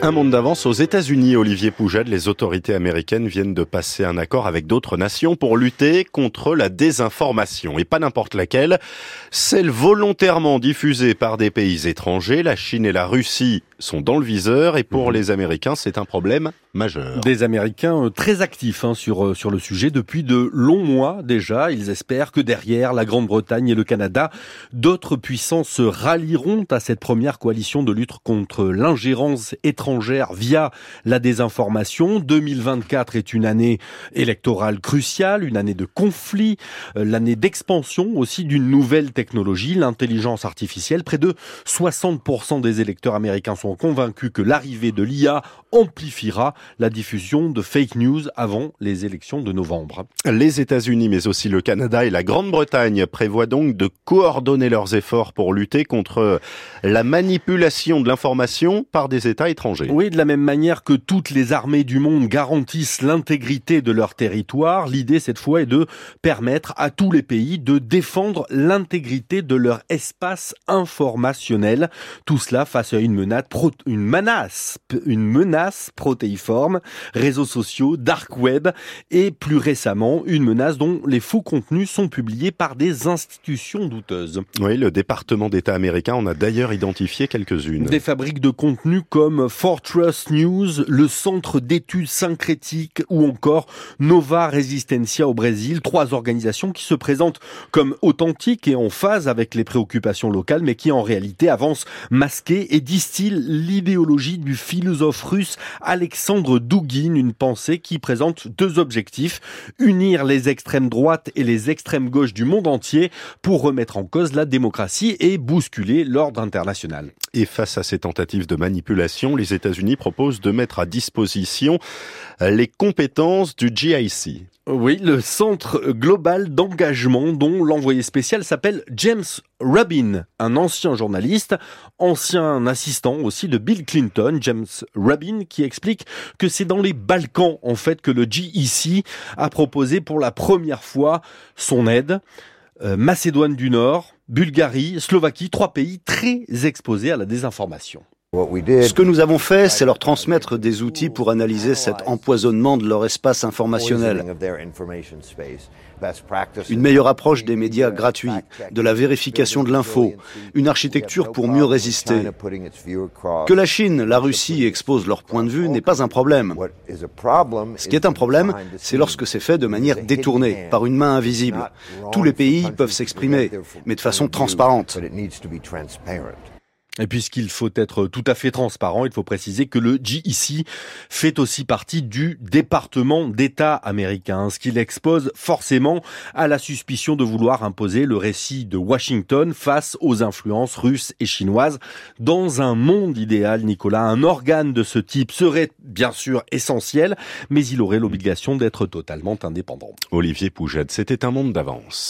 Un monde d'avance aux États-Unis, Olivier Poujade, les autorités américaines viennent de passer un accord avec d'autres nations pour lutter contre la désinformation. Et pas n'importe laquelle, celle volontairement diffusée par des pays étrangers. La Chine et la Russie sont dans le viseur et pour mhm. les Américains, c'est un problème majeur. Des Américains euh, très actifs hein, sur, euh, sur le sujet depuis de longs mois déjà. Ils espèrent que derrière la Grande-Bretagne et le Canada, d'autres puissances se rallieront à cette première coalition de lutte contre l'ingérence étrangère via la désinformation. 2024 est une année électorale cruciale, une année de conflit, euh, l'année d'expansion aussi d'une nouvelle technologie, l'intelligence artificielle. Près de 60% des électeurs américains sont convaincus que l'arrivée de l'IA amplifiera la diffusion de fake news avant les élections de novembre. Les États-Unis, mais aussi le Canada et la Grande-Bretagne prévoient donc de coordonner leurs efforts pour lutter contre la manipulation de l'information par des États étrangers. Oui, de la même manière que toutes les armées du monde garantissent l'intégrité de leur territoire, l'idée cette fois est de permettre à tous les pays de défendre l'intégrité de leur espace informationnel. Tout cela face à une menace, une menace, une menace protéiforme, réseaux sociaux, dark web et plus récemment une menace dont les faux contenus sont publiés par des institutions douteuses. Oui, le département d'État américain en a d'ailleurs identifié quelques-unes. Des fabriques de contenus comme Fortress News, le Centre d'études syncrétiques ou encore Nova Resistencia au Brésil, trois organisations qui se présentent comme authentiques et en phase avec les préoccupations locales mais qui en réalité avancent masquées et distillent l'idéologie du philosophe russe Alexandre Douguin, une pensée qui présente deux objectifs, unir les extrêmes droites et les extrêmes gauches du monde entier pour remettre en cause la démocratie et bousculer l'ordre international. Et face à ces tentatives de manipulation, les États-Unis proposent de mettre à disposition les compétences du GIC. Oui, le Centre global d'engagement dont l'envoyé spécial s'appelle James Rubin, un ancien journaliste, ancien assistant aussi de Bill Clinton, James Rubin, qui explique que c'est dans les Balkans en fait que le GEC a proposé pour la première fois son aide. Euh, Macédoine du Nord, Bulgarie, Slovaquie, trois pays très exposés à la désinformation. Ce que nous avons fait, c'est leur transmettre des outils pour analyser cet empoisonnement de leur espace informationnel. Une meilleure approche des médias gratuits, de la vérification de l'info, une architecture pour mieux résister. Que la Chine, la Russie exposent leur point de vue n'est pas un problème. Ce qui est un problème, c'est lorsque c'est fait de manière détournée, par une main invisible. Tous les pays peuvent s'exprimer, mais de façon transparente. Et puisqu'il faut être tout à fait transparent, il faut préciser que le GEC fait aussi partie du département d'État américain, ce qui l'expose forcément à la suspicion de vouloir imposer le récit de Washington face aux influences russes et chinoises. Dans un monde idéal, Nicolas, un organe de ce type serait bien sûr essentiel, mais il aurait l'obligation d'être totalement indépendant. Olivier Poujade, c'était un monde d'avance.